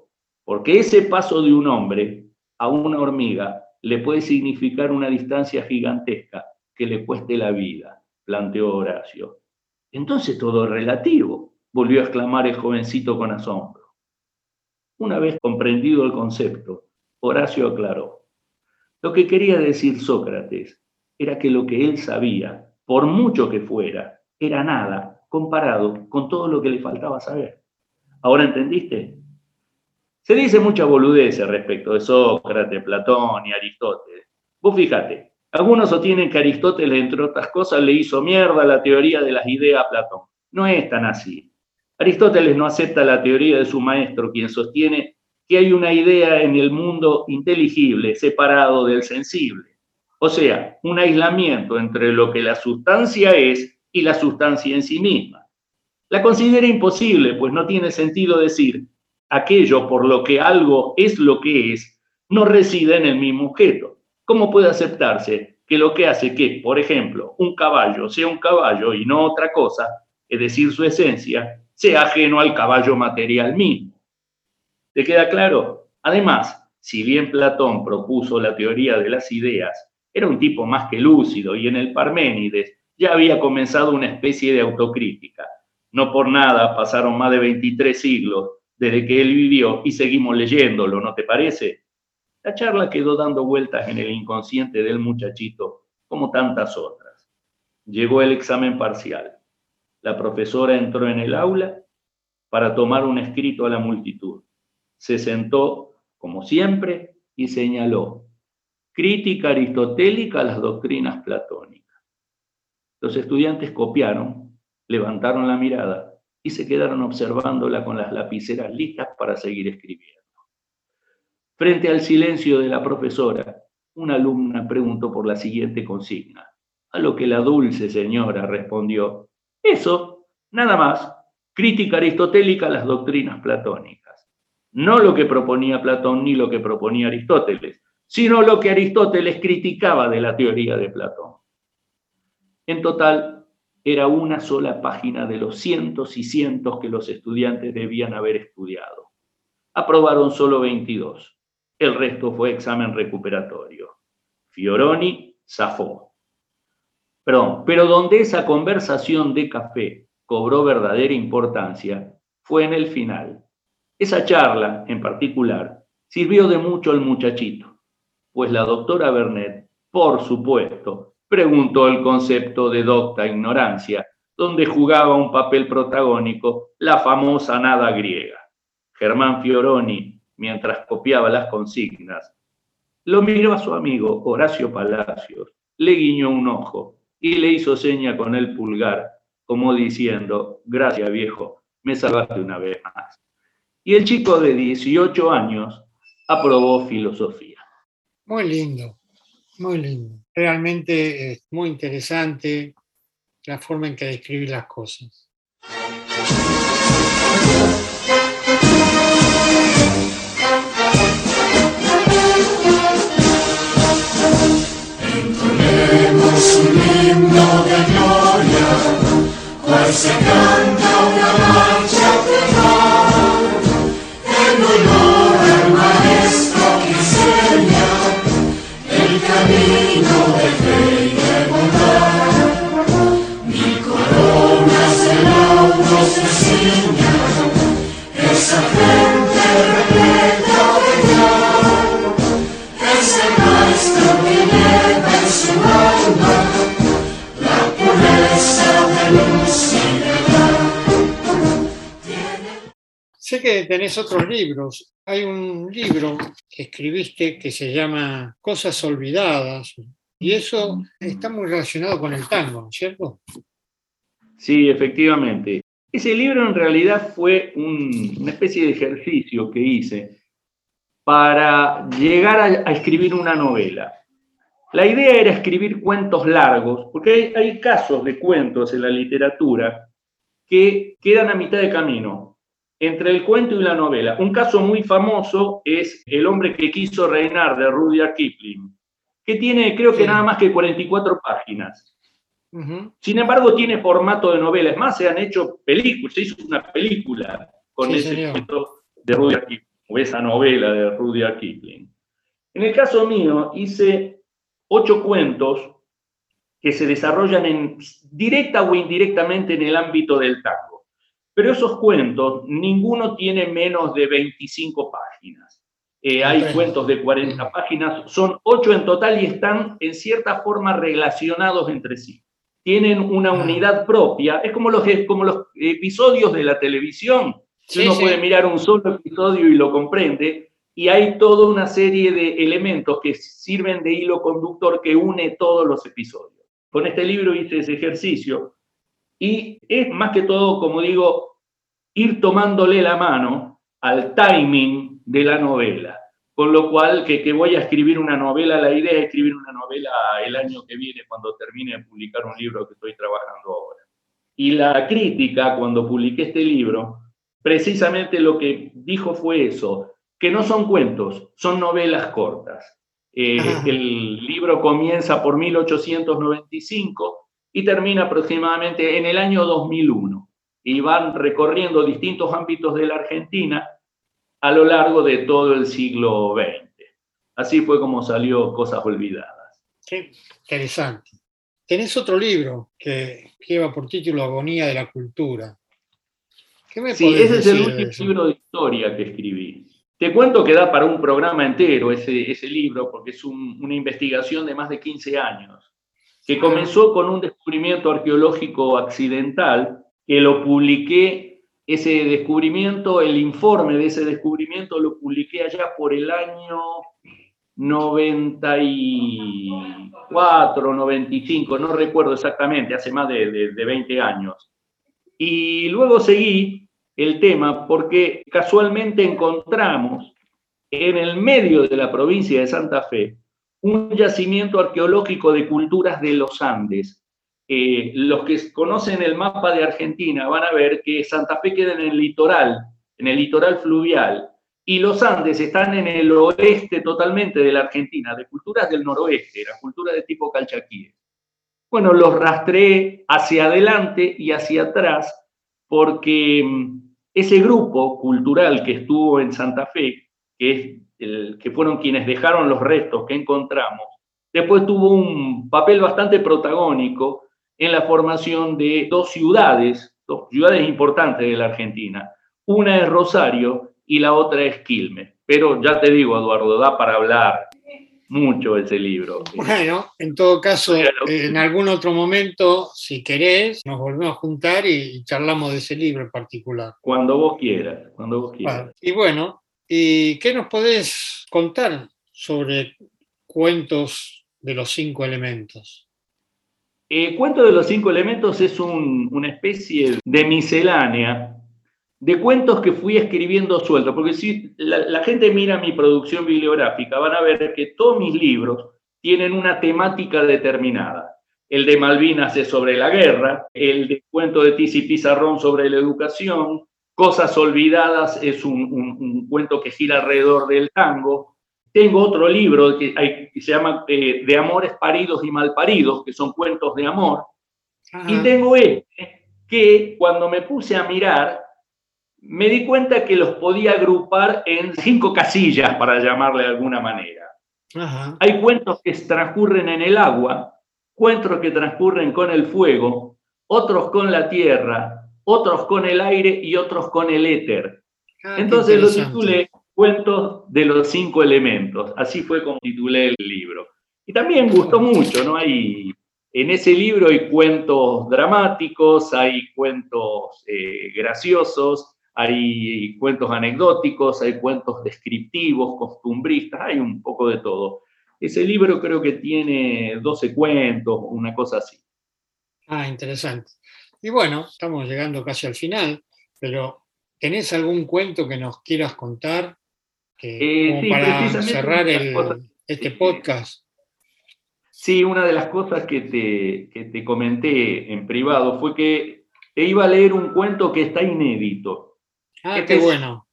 porque ese paso de un hombre a una hormiga le puede significar una distancia gigantesca que le cueste la vida, planteó Horacio. Entonces todo es relativo, volvió a exclamar el jovencito con asombro. Una vez comprendido el concepto, Horacio aclaró. Lo que quería decir Sócrates era que lo que él sabía, por mucho que fuera, era nada comparado con todo lo que le faltaba saber. ¿Ahora entendiste? Se dice mucha boludez respecto de Sócrates, Platón y Aristóteles. Vos fíjate, algunos sostienen que Aristóteles, entre otras cosas, le hizo mierda la teoría de las ideas a Platón. No es tan así. Aristóteles no acepta la teoría de su maestro, quien sostiene que hay una idea en el mundo inteligible, separado del sensible. O sea, un aislamiento entre lo que la sustancia es y la sustancia en sí misma. La considera imposible, pues no tiene sentido decir aquello por lo que algo es lo que es, no reside en el mismo objeto. ¿Cómo puede aceptarse que lo que hace que, por ejemplo, un caballo sea un caballo y no otra cosa, es decir, su esencia, sea ajeno al caballo material mismo? ¿Te queda claro? Además, si bien Platón propuso la teoría de las ideas, era un tipo más que lúcido y en el Parménides ya había comenzado una especie de autocrítica. No por nada pasaron más de 23 siglos desde que él vivió y seguimos leyéndolo, ¿no te parece? La charla quedó dando vueltas en el inconsciente del muchachito, como tantas otras. Llegó el examen parcial. La profesora entró en el aula para tomar un escrito a la multitud. Se sentó, como siempre, y señaló, crítica aristotélica a las doctrinas platónicas. Los estudiantes copiaron, levantaron la mirada y se quedaron observándola con las lapiceras listas para seguir escribiendo. Frente al silencio de la profesora, una alumna preguntó por la siguiente consigna, a lo que la dulce señora respondió, eso, nada más, crítica aristotélica a las doctrinas platónicas. No lo que proponía Platón ni lo que proponía Aristóteles, sino lo que Aristóteles criticaba de la teoría de Platón. En total, era una sola página de los cientos y cientos que los estudiantes debían haber estudiado. Aprobaron solo 22. El resto fue examen recuperatorio. Fioroni zafó. Perdón, pero donde esa conversación de café cobró verdadera importancia fue en el final. Esa charla, en particular, sirvió de mucho al muchachito pues la doctora Bernet, por supuesto, preguntó el concepto de docta ignorancia, donde jugaba un papel protagónico la famosa nada griega. Germán Fioroni, mientras copiaba las consignas, lo miró a su amigo Horacio Palacios, le guiñó un ojo y le hizo seña con el pulgar, como diciendo, gracias viejo, me salvaste una vez más. Y el chico de 18 años aprobó filosofía. Muy lindo, muy lindo. Realmente es muy interesante la forma en que describe las cosas. Entonemos un himno de gloria, cual se canta una marcha tenés otros libros. Hay un libro que escribiste que se llama Cosas Olvidadas, y eso está muy relacionado con el tango, ¿cierto? Sí, efectivamente. Ese libro en realidad fue un- una especie de ejercicio que hice para llegar a, escribir una novela. La idea era escribir cuentos largos, porque hay casos de cuentos en la literatura que quedan a mitad de camino entre el cuento y la novela. Un caso muy famoso es El hombre que quiso reinar de Rudyard Kipling, que tiene creo que Sí. nada más que 44 páginas. Sin embargo, tiene formato de novela. Es más, se han hecho películas, se hizo una película con Sí, ese señor. cuento de Rudyard Kipling, o esa novela de Rudyard Kipling. En el caso mío, hice ocho cuentos que se desarrollan en, directa o indirectamente en el ámbito del tango. Pero esos cuentos, ninguno tiene menos de 25 páginas. Eh, hay cuentos de 40 páginas, son ocho en total y están en cierta forma relacionados entre sí. Tienen una unidad propia, es como los, como los episodios de la televisión. Sí, Uno sí. puede mirar un solo episodio y lo comprende, y hay toda una serie de elementos que sirven de hilo conductor que une todos los episodios. Con este libro hice ese ejercicio y es más que todo, como digo, ir tomándole la mano al timing de la novela. Con lo cual, que, que voy a escribir una novela, la idea es escribir una novela el año que viene cuando termine de publicar un libro que estoy trabajando ahora. Y la crítica, cuando publiqué este libro, precisamente lo que dijo fue eso, que no son cuentos, son novelas cortas. Eh, el libro comienza por 1895 y termina aproximadamente en el año 2001 y van recorriendo distintos ámbitos de la Argentina a lo largo de todo el siglo XX. Así fue como salió Cosas Olvidadas. Qué interesante. Tenés otro libro que lleva por título Agonía de la Cultura. ¿Qué me Sí, ese es el último libro de historia que escribí. Te cuento que da para un programa entero ese, ese libro, porque es un- una investigación de más de 15 años, que Ah. comenzó con un descubrimiento arqueológico accidental, que lo publiqué, ese descubrimiento, el informe de ese descubrimiento lo publiqué allá por el año 94, 95, no recuerdo exactamente, hace más de, de- de 20 años. Y luego seguí el tema porque casualmente encontramos en el medio de la provincia de Santa Fe un yacimiento arqueológico de culturas de los Andes. Eh, los que conocen el mapa de Argentina van a ver que Santa Fe queda en el litoral, en el litoral fluvial, y los Andes están en el oeste totalmente de la Argentina, de culturas del noroeste, la cultura de tipo calchaquíes. Bueno, los rastreé hacia adelante y hacia atrás porque mm, ese grupo cultural que estuvo en Santa Fe, que, que fueron quienes dejaron los restos que encontramos, después tuvo un papel bastante protagónico en la formación de dos ciudades, dos ciudades importantes de la Argentina. Una es Rosario y la otra es Quilmes. Pero ya te digo, Eduardo, da para hablar mucho ese libro. Bueno, en todo caso, Claro. eh, en algún otro momento, si querés, nos volvemos a juntar y, charlamos de ese libro en particular. Cuando vos quieras, cuando vos quieras. Y bueno, ¿y qué nos podés contar sobre cuentos de los cinco elementos? Eh, Cuento de los cinco elementos es un- una especie de miscelánea de cuentos que fui escribiendo suelto, porque si la, gente mira mi producción bibliográfica, van a ver que todos mis libros tienen una temática determinada. El de Malvinas es sobre la guerra, el de cuento de Tizi Pizarrón sobre la educación, Cosas Olvidadas es un cuento que gira alrededor del tango. Tengo otro libro que, hay- que se llama eh, De amores paridos y malparidos, que son cuentos de amor. Y tengo este, que cuando me puse a mirar, me di cuenta que los podía agrupar en cinco casillas, para llamarle de alguna manera. Ajá. Hay cuentos que transcurren en el agua, cuentos que transcurren con el fuego, otros con la tierra, otros con el aire y otros con el éter. Ah, Entonces lo titulé Cuentos de los cinco elementos. Así fue como titulé el libro. Y también gustó mucho, ¿no? Hay, en ese libro hay cuentos dramáticos, hay cuentos eh, graciosos, hay cuentos anecdóticos, hay cuentos descriptivos, costumbristas, hay un poco de todo. Ese libro creo que tiene 12 cuentos, una cosa así. Ah, interesante. Y bueno, estamos llegando casi al final, pero ¿tenés algún cuento que nos quieras contar que, Eh, sí, para cerrar el- cosas- este podcast? Sí, una de las cosas que te, que te comenté en privado fue que te iba a leer un cuento que está inédito, Ah, qué es- bueno.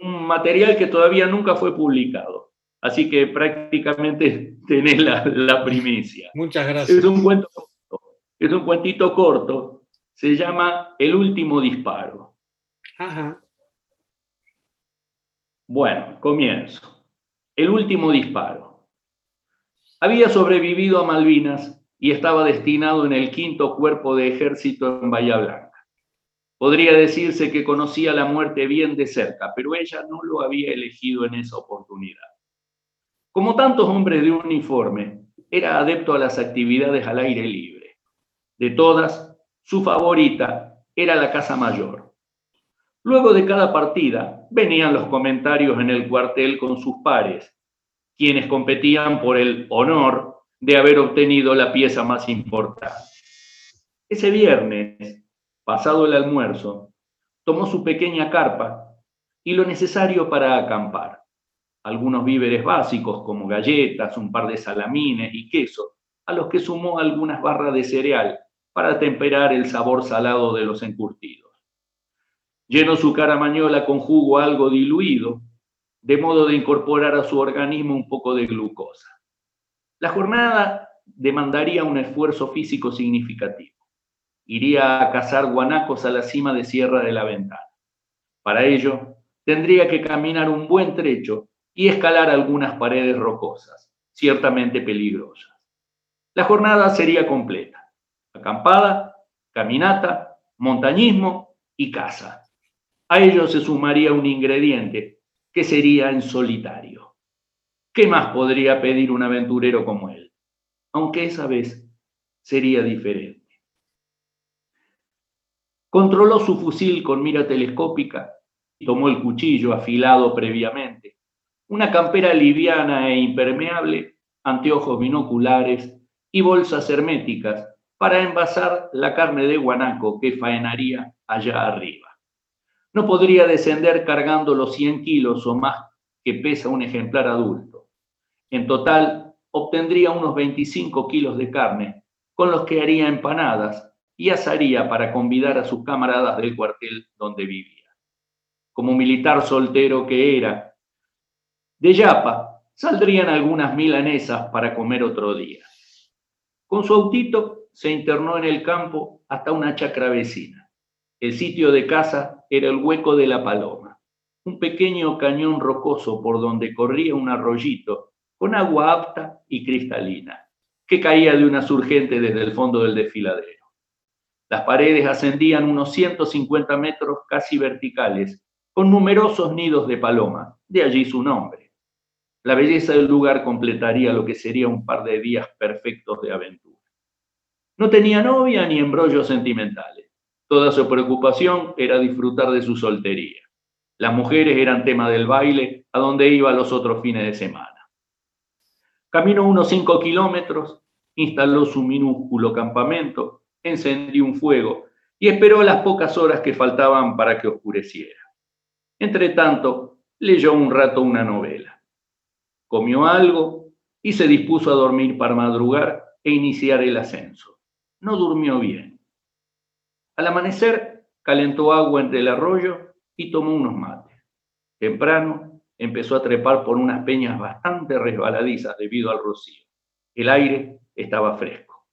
un material que todavía nunca fue publicado. Así que prácticamente tenés la, la primicia. Muchas Es gracias. un cuento es un cuentito corto, se llama El último disparo. Ajá. Bueno, comienzo. El último disparo. Había sobrevivido a Malvinas y estaba destinado en el quinto cuerpo de ejército en Bahía Blanca. Podría decirse que conocía la muerte bien de cerca, pero ella no lo había elegido en esa oportunidad. Como tantos hombres de uniforme, era adepto a las actividades al aire libre. De todas, su favorita era la Casa Mayor. Luego de cada partida, venían los comentarios en el cuartel con sus pares, quienes competían por el honor de haber obtenido la pieza más importante. Ese viernes, pasado el almuerzo, tomó su pequeña carpa y lo necesario para acampar. Algunos víveres básicos como galletas, un par de salamines y queso, a los que sumó algunas barras de cereal para temperar el sabor salado de los encurtidos. Llenó su caramañola con jugo algo diluido, de modo de incorporar a su organismo un poco de glucosa. La jornada demandaría un esfuerzo físico significativo. Iría a cazar guanacos a la cima de Sierra de la Ventana. Para ello, tendría que caminar un buen trecho y escalar algunas paredes rocosas, ciertamente peligrosas. La jornada sería completa. Acampada, caminata, montañismo y caza. A ello se sumaría un ingrediente que sería en solitario. ¿Qué más podría pedir un aventurero como él? Aunque esa vez sería diferente. Controló su fusil con mira telescópica y tomó el cuchillo afilado previamente, una campera liviana e impermeable, anteojos binoculares y bolsas herméticas para envasar la carne de guanaco que faenaría allá arriba. No podría descender cargando los 100 kilos o más que pesa un ejemplar adulto. En total, obtendría unos 25 kilos de carne, con los que haría empanadas y asaría para convidar a sus camaradas del cuartel donde vivía. Como militar soltero que era, de Yapa saldrían algunas milanesas para comer otro día. Con su autito se internó en el campo hasta una chacra vecina. El sitio de casa era el hueco de la paloma, un pequeño cañón rocoso por donde corría un arroyito con agua apta y cristalina, que caía de una surgente desde el fondo del desfiladero. Las paredes ascendían unos 150 metros casi verticales, con numerosos nidos de paloma, de allí su nombre. La belleza del lugar completaría lo que sería un par de días perfectos de aventura. No tenía novia ni embrollos sentimentales. Toda su preocupación era disfrutar de su soltería. Las mujeres eran tema del baile a donde iba los otros fines de semana. Caminó unos cinco kilómetros, instaló su minúsculo campamento, encendió un fuego y esperó las pocas horas que faltaban para que oscureciera. Entre tanto, leyó un rato una novela. Comió algo y se dispuso a dormir para madrugar e iniciar el ascenso. No durmió bien. Al amanecer, calentó agua entre el arroyo y tomó unos mates. Temprano, empezó a trepar por unas peñas bastante resbaladizas debido al rocío. El aire estaba fresco.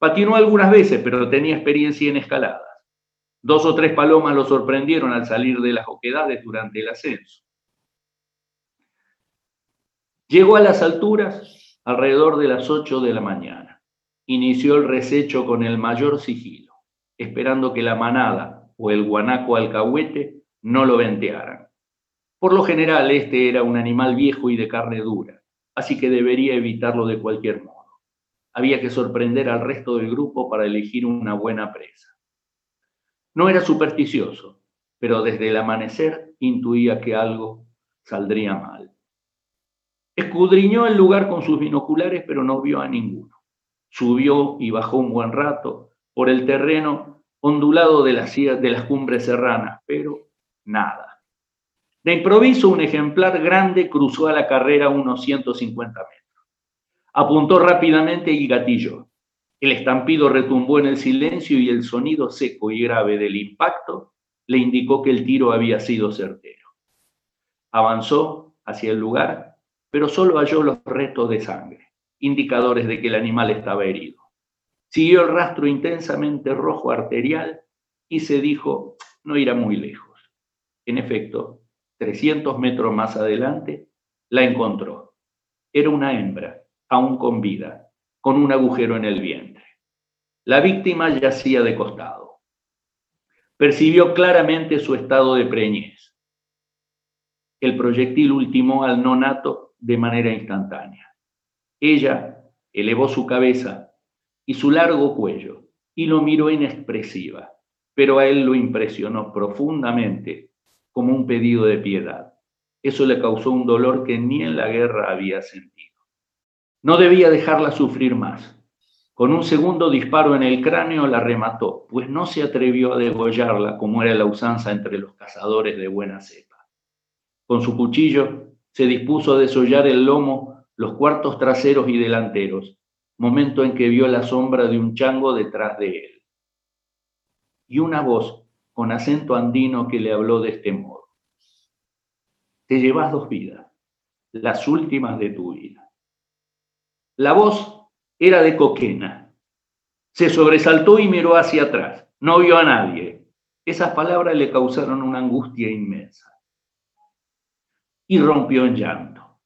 Patinó algunas veces, pero tenía experiencia en escaladas. Dos o tres palomas lo sorprendieron al salir de las oquedades durante el ascenso. Llegó a las alturas alrededor de las 8 de la mañana. Inició el resecho con el mayor sigilo, esperando que la manada o el guanaco alcahuete no lo ventearan. Por lo general, este era un animal viejo y de carne dura, así que debería evitarlo de cualquier modo. Había que sorprender al resto del grupo para elegir una buena presa. No era supersticioso, pero desde el amanecer intuía que algo saldría mal. Escudriñó el lugar con sus binoculares, pero no vio a ninguno. Subió y bajó un buen rato por el terreno ondulado de las, cumbres serranas, pero nada. De improviso, un ejemplar grande cruzó a la carrera unos 150 metros. Apuntó rápidamente y gatilló. El estampido retumbó en el silencio y el sonido seco y grave del impacto le indicó que el tiro había sido certero. Avanzó hacia el lugar, pero solo halló los restos de sangre, indicadores de que el animal estaba herido. Siguió el rastro intensamente rojo arterial y se dijo, no irá muy lejos. En efecto, 300 metros más adelante, la encontró. Era una hembra, aún con vida, con un agujero en el vientre. La víctima yacía de costado. Percibió claramente su estado de preñez. El proyectil ultimó al nonato de manera instantánea. Ella elevó su cabeza y su largo cuello y lo miró inexpresiva, pero a él lo impresionó profundamente como un pedido de piedad. Eso le causó un dolor que ni en la guerra había sentido. No debía dejarla sufrir más. Con un segundo disparo en el cráneo la remató, pues no se atrevió a degollarla como era la usanza entre los cazadores de buena cepa. Con su cuchillo se dispuso a desollar el lomo, los cuartos traseros y delanteros, momento en que vio la sombra de un chango detrás de él. Y una voz con acento andino que le habló de este modo. Te llevas dos vidas, las últimas de tu vida. La voz era de Coquena. Se sobresaltó y miró hacia atrás. No vio a nadie. Esas palabras le causaron una angustia inmensa. Y rompió en llanto.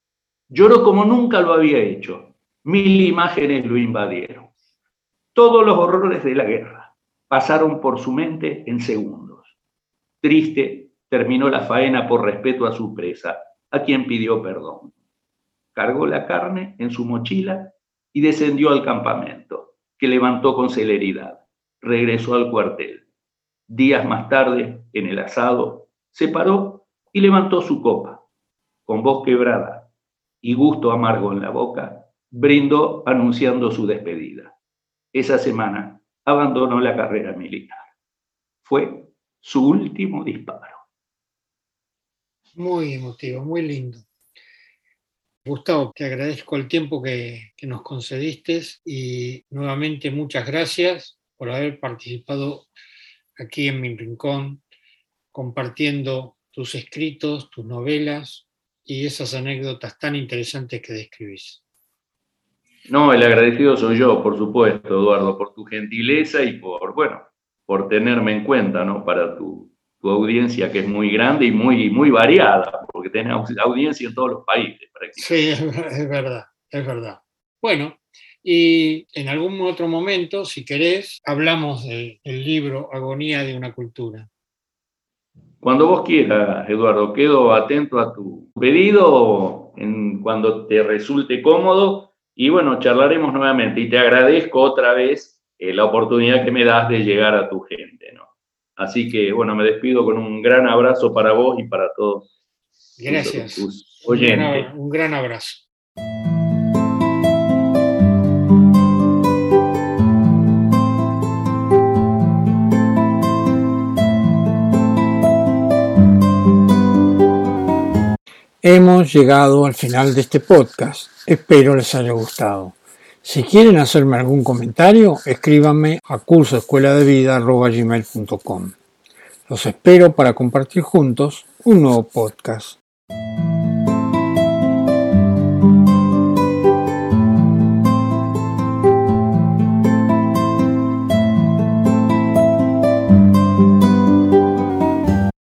Lloró como nunca lo había hecho. Mil imágenes lo invadieron. Todos los horrores de la guerra pasaron por su mente en segundos. Triste, terminó la faena por respeto a su presa, a quien pidió perdón cargó la carne en su mochila y descendió al campamento, que levantó con celeridad. Regresó al cuartel. Días más tarde, en el asado, se paró y levantó su copa. Con voz quebrada y gusto amargo en la boca, brindó anunciando su despedida. Esa semana abandonó la carrera militar. Fue su último disparo. Muy emotivo, muy lindo. Gustavo, te agradezco el tiempo que, nos concediste y nuevamente muchas gracias por haber participado aquí en mi rincón, compartiendo tus escritos, tus novelas y esas anécdotas tan interesantes que describís. No, el agradecido soy yo, por supuesto, Eduardo, por tu gentileza y por, bueno, por tenerme en cuenta, ¿no? Para tu, tu audiencia que es muy grande y muy, muy variada, porque tenés audiencia en todos los países. Sí, es verdad, es verdad. Bueno, y en algún otro momento, si querés, hablamos del, libro Agonía de una cultura. Cuando vos quieras, Eduardo, quedo atento a tu pedido en, cuando te resulte cómodo y bueno, charlaremos nuevamente y te agradezco otra vez eh, la oportunidad que me das de llegar a tu gente, ¿no? Así que, bueno, me despido con un gran abrazo para vos y para todos. Gracias. Un, gran, un gran abrazo. Hemos llegado al final de este podcast. Espero les haya gustado. Si quieren hacerme algún comentario, escríbanme a cursoescueladevida.com. Los espero para compartir juntos un nuevo podcast.